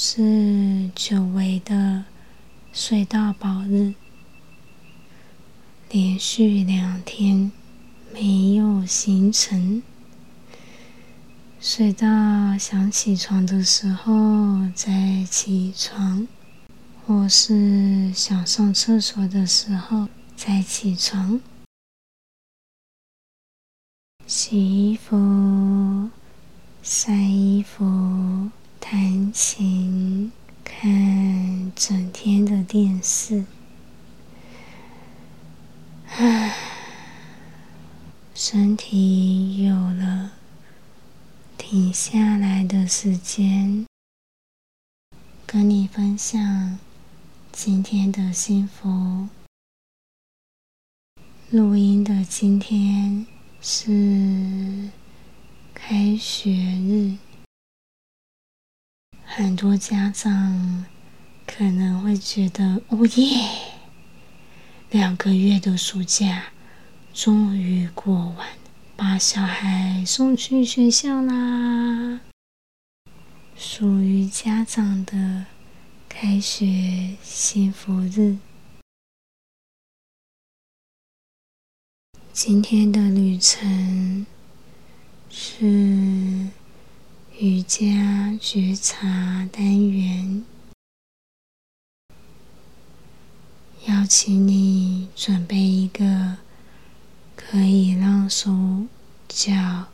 是久违的睡到饱日，连续两天没有行程，睡到想起床的时候再起床，或是想上厕所的时候再起床，洗衣服。晒衣服、弹琴、整天的电视，唉，身体有了停下来的时间，跟你分享今天的幸福。录音的今天是。开学日，很多家长可能会觉得，哦耶，两个月的暑假终于过完，把小孩送去学校啦，属于家长的开学幸福日。今天的旅程。是瑜伽觉察单元，邀请你准备一个可以让手脚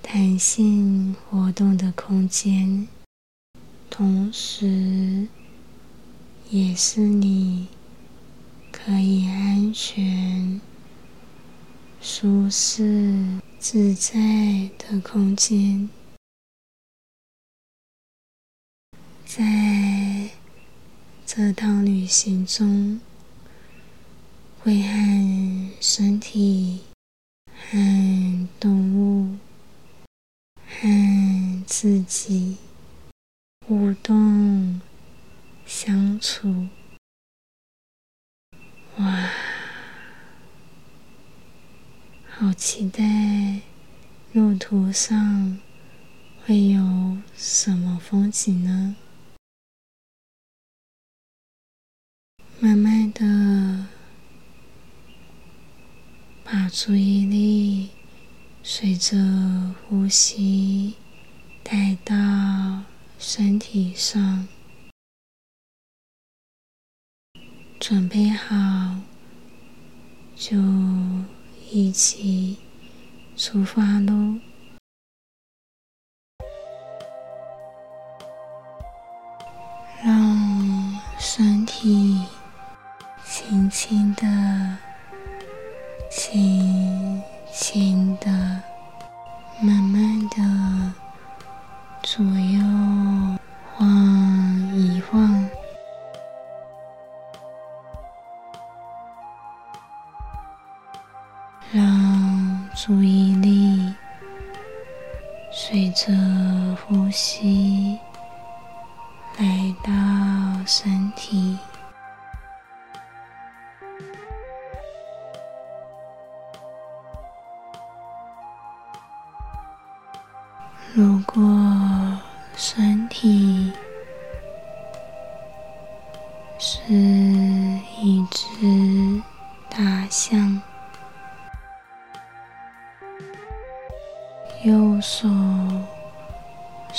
弹性活动的空间，同时也是你可以安全、舒适。自在的空间，在这趟旅行中，会和身体、和动物、和自己互动相处。哇！好期待路途上会有什么风景呢？慢慢的注意力随着呼吸带到身体上，准备好就。一起出发喽！让身体轻轻的、轻轻的、慢慢的左右晃一晃。让注意力随着呼吸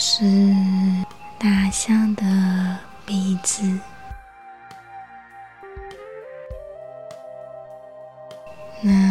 是大象的鼻子，那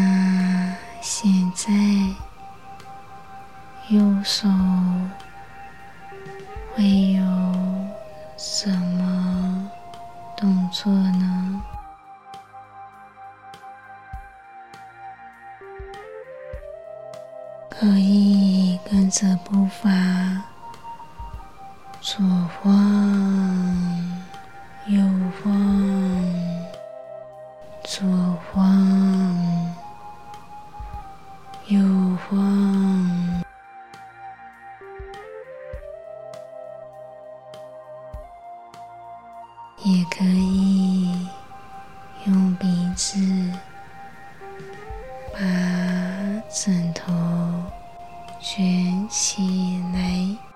是把枕头卷起来。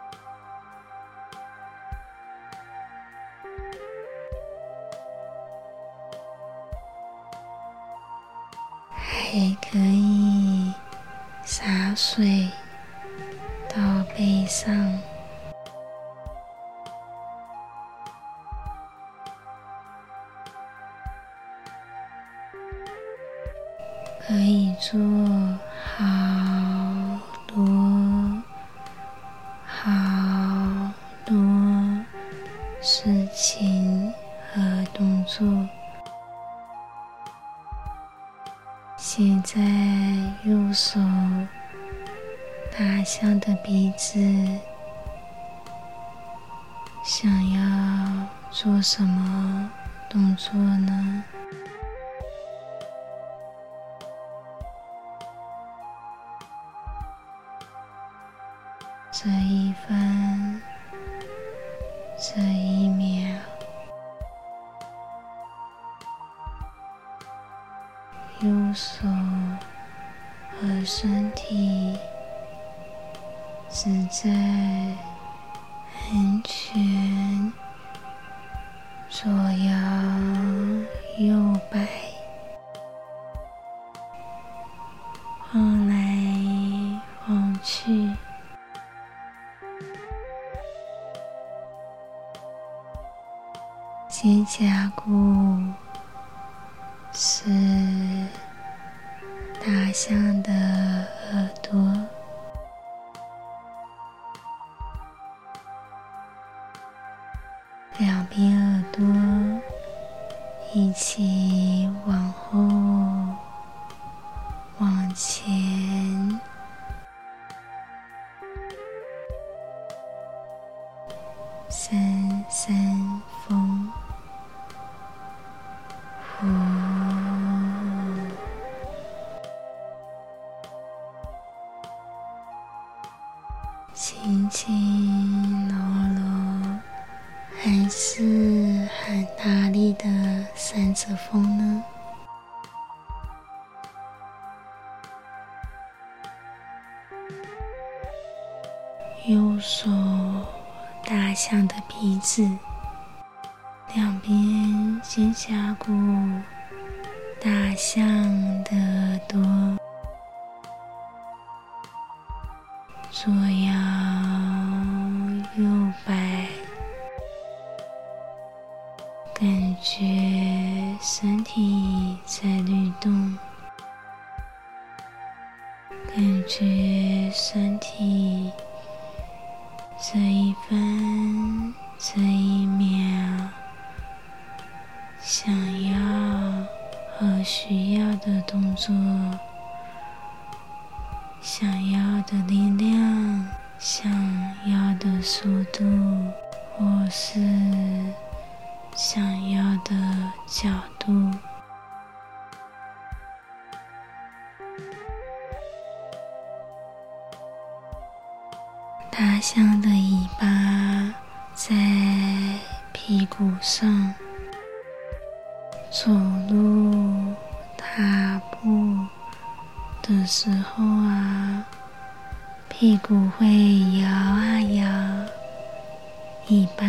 想要做什么动作呢？象的耳朵，两边肩胛骨，大象的耳朵。左摇右摆，感觉身体在律动，感觉身体这一分这一秒想要和需要的动作。想要的力量，想要的速度，或是想要的角度。大象的尾巴在屁股上，走路、踏步。的时候啊，屁股会摇啊摇，尾巴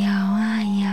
摇啊摇，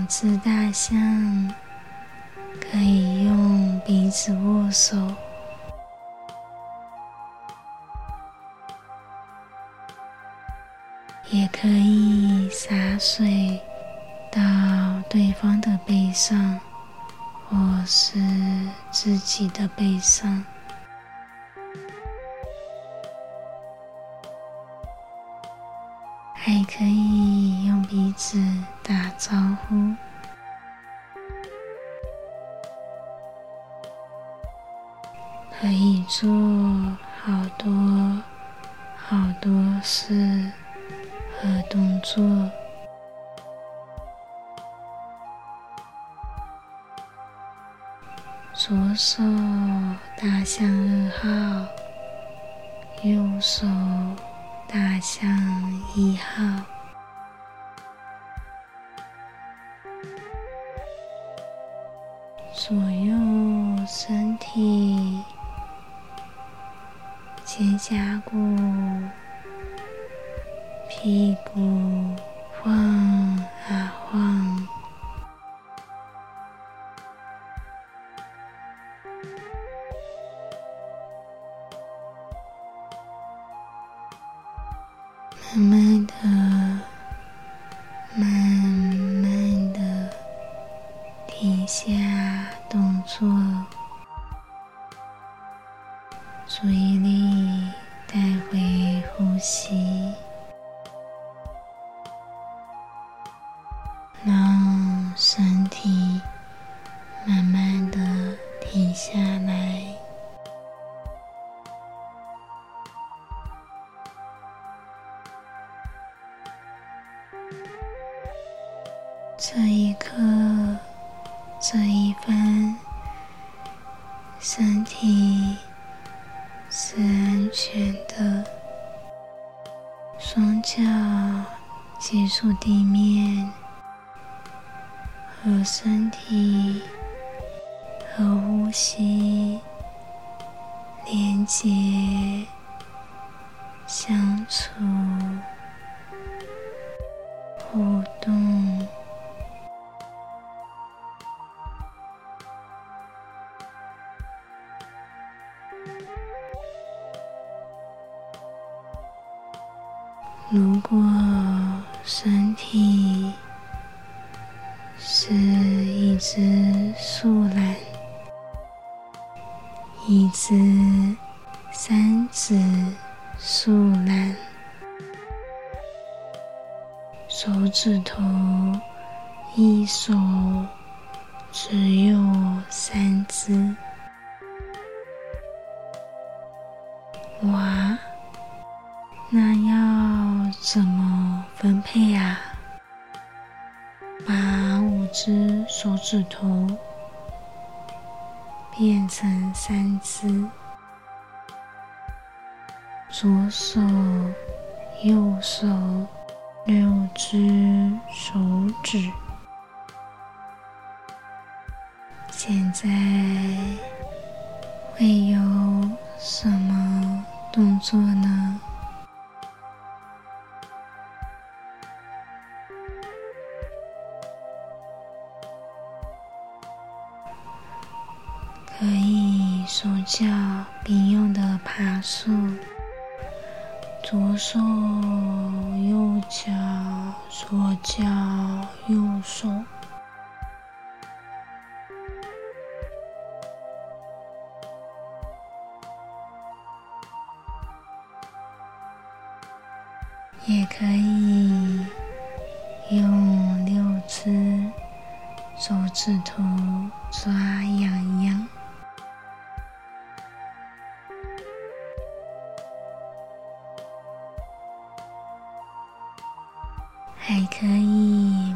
两只大象可以用鼻子握手，也可以洒水到对方的背上，或是自己的背上。手。大象一号，左右身体，肩胛骨、屁股晃啊晃。下来。这一刻，这一分，身体是安全的，双脚接触地面，和身体呼吸连接相处互动。如果身体是一只树懒，一只三指树懒，手指头一手只有三只，哇，那要。怎么分配啊？把五只手指头变成三只，左手、右手六只手指。现在左手右脚，左脚右手，还可以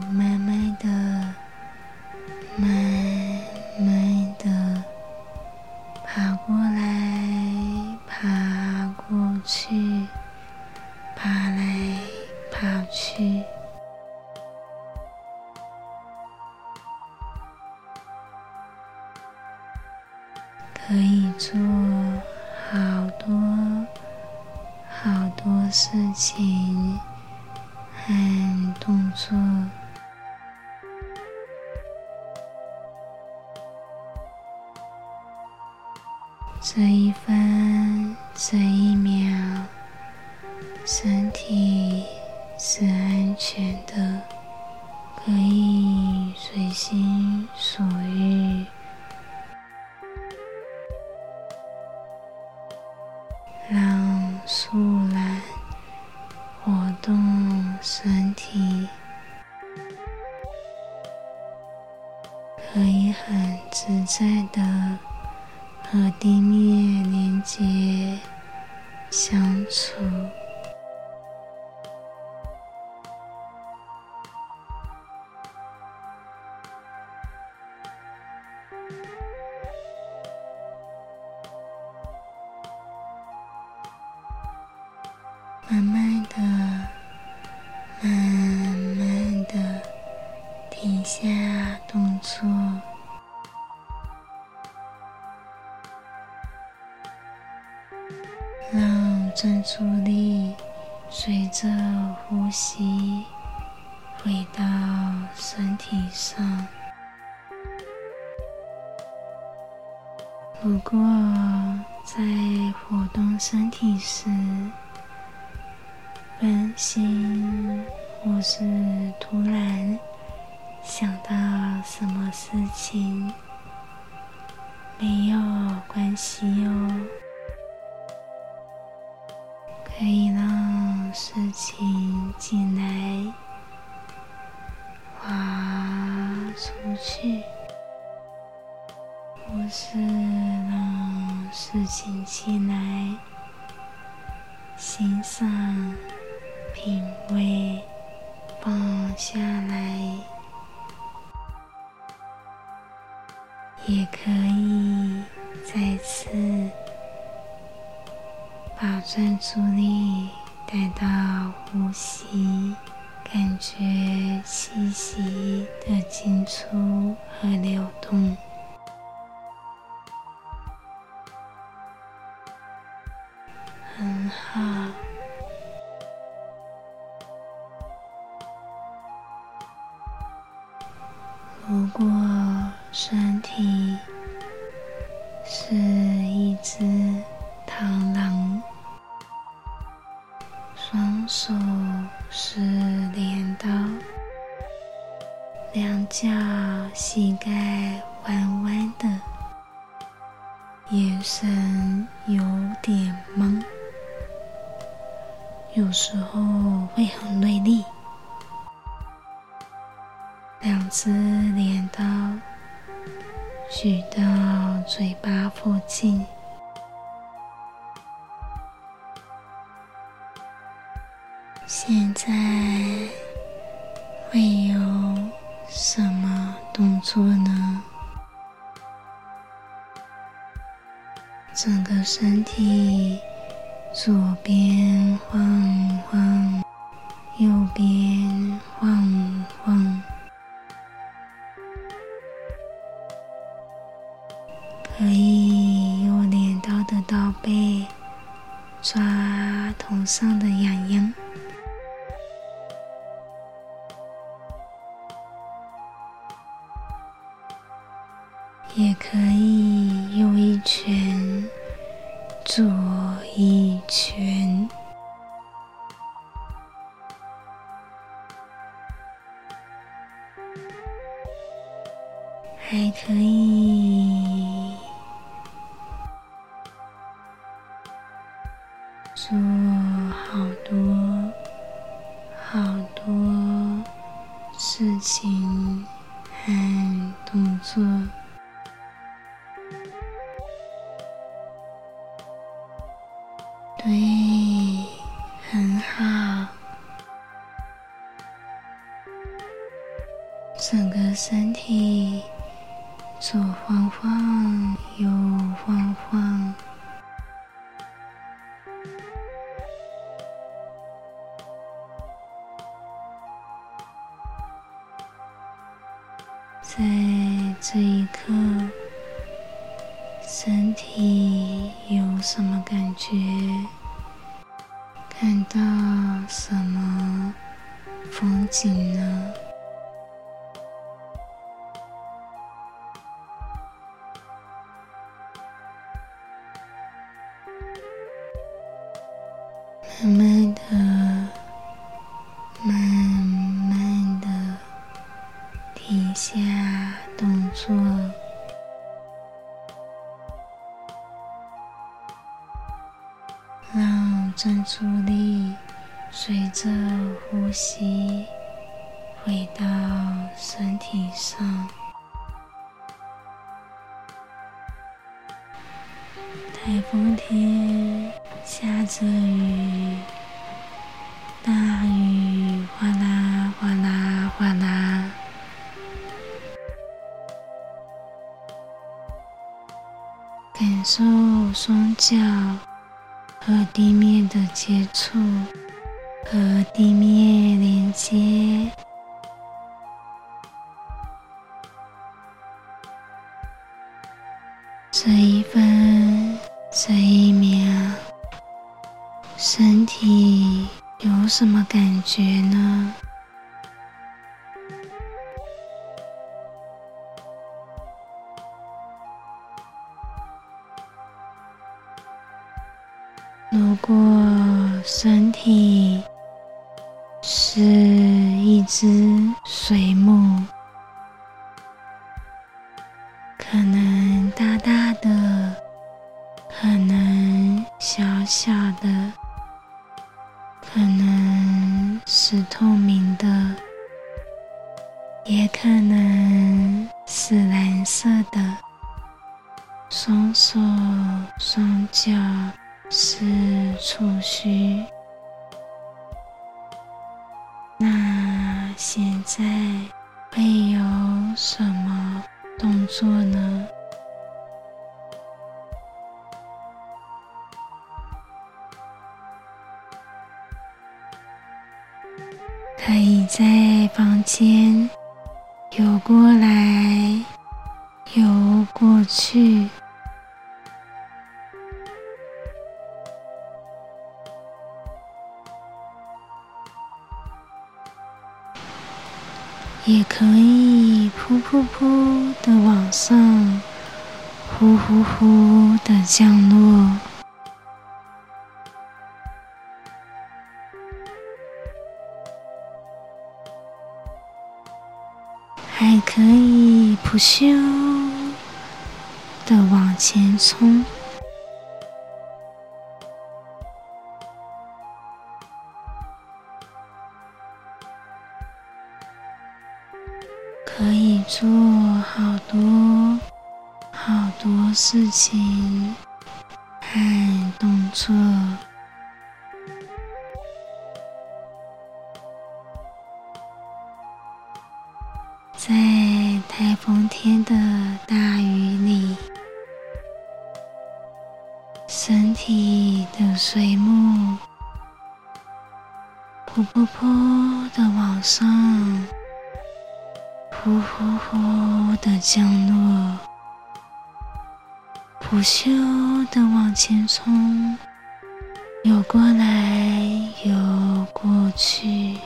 让树懒活动身体，可以很自在的和地面连接相处。身体上。不过在活动身体时，分心，或是突然想到什么事情，没有关系哦，可以让事情进来，滑出去，或是让事情进来，欣赏。品味，放下来，也可以再次把专注力带到呼吸，感觉气息的进出和流动，举到嘴巴附近，现在会有什么动作呢？整个身体还可以。身体有什么感觉？看到什么风景呢？感受双脚和地面的接触，和地面连接，这一分。这一秒，身体有什么感觉呢？小的，可能是透明的，也可能是蓝色的。双手双脚是触须。那现在会有什么动作呢？也可以噗噗噗的往上，呼呼呼的降落。还可以不咻的往前冲，做好多好多事情和动作。在台风天的大雨里，身体的水母噗噗噗的往上，呼呼呼的降落，不休的往前冲，游过来，游过去。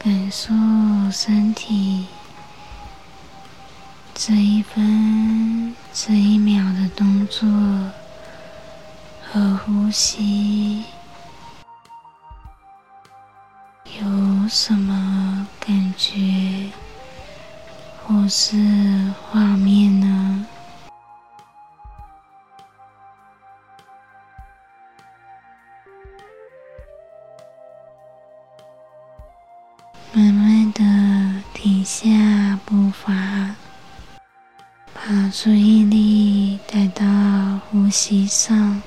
感受身体这一分这一秒的动作和呼吸，有什么感觉或是画面呢？慢慢的停下步伐，把注意力带到呼吸上，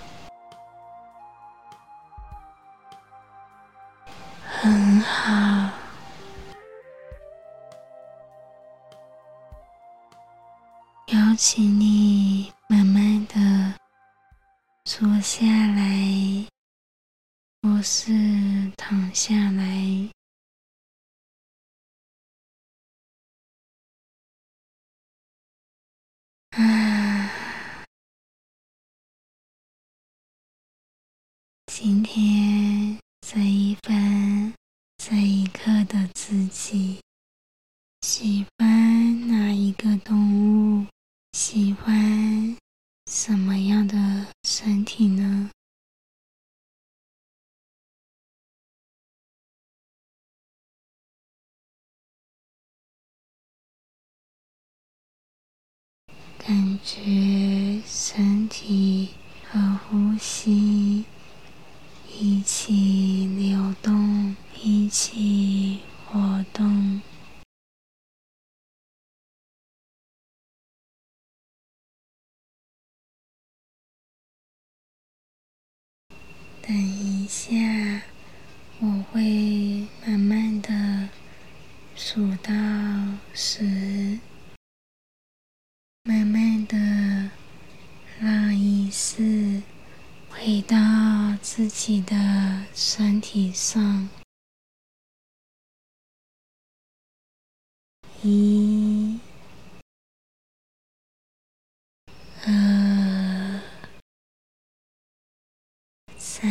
请你慢慢的坐下来，或是躺下来。啊，今天这一分这一刻的自己，喜欢哪一个动物？喜欢什么样的身体呢？感觉身体和呼吸一起流动一起己的身体上。一、二、三，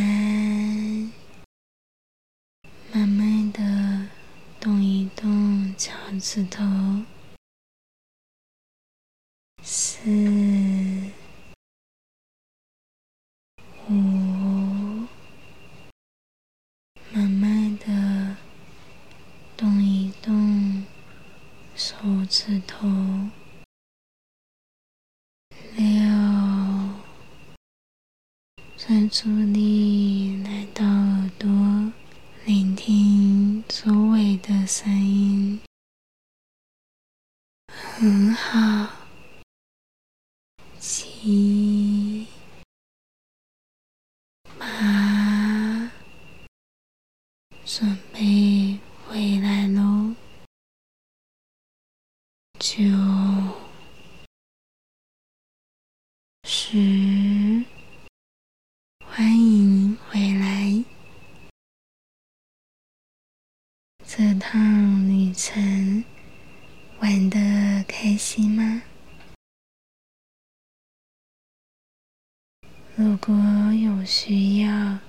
慢慢的动一动脚趾头。四、五，慢慢的动一动手指头。六，专注力来到耳朵，聆听周围的声音，很好。七、八，准备回来喽。九、十，欢迎回来。这趟旅程玩的开心吗？如果有需要，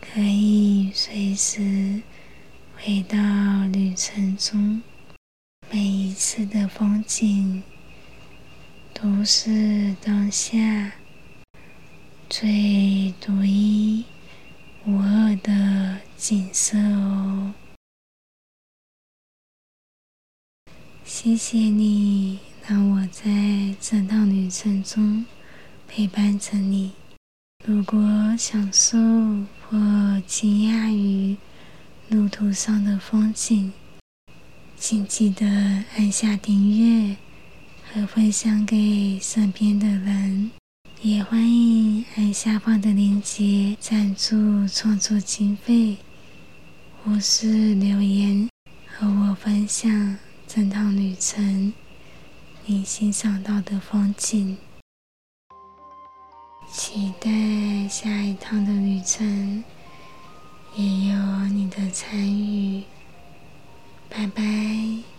可以随时回到旅程中。每一次的风景都是当下最独一无二的景色哦。谢谢你，让我在这趟旅程中。陪伴着你。如果享受或惊讶于路途上的风景，请记得按下订阅和分享给身边的人。也欢迎按下方的链接赞助创作经费，或是留言和我分享整趟旅程你欣赏到的风景。期待下一趟的旅程，也有你的参与。拜拜。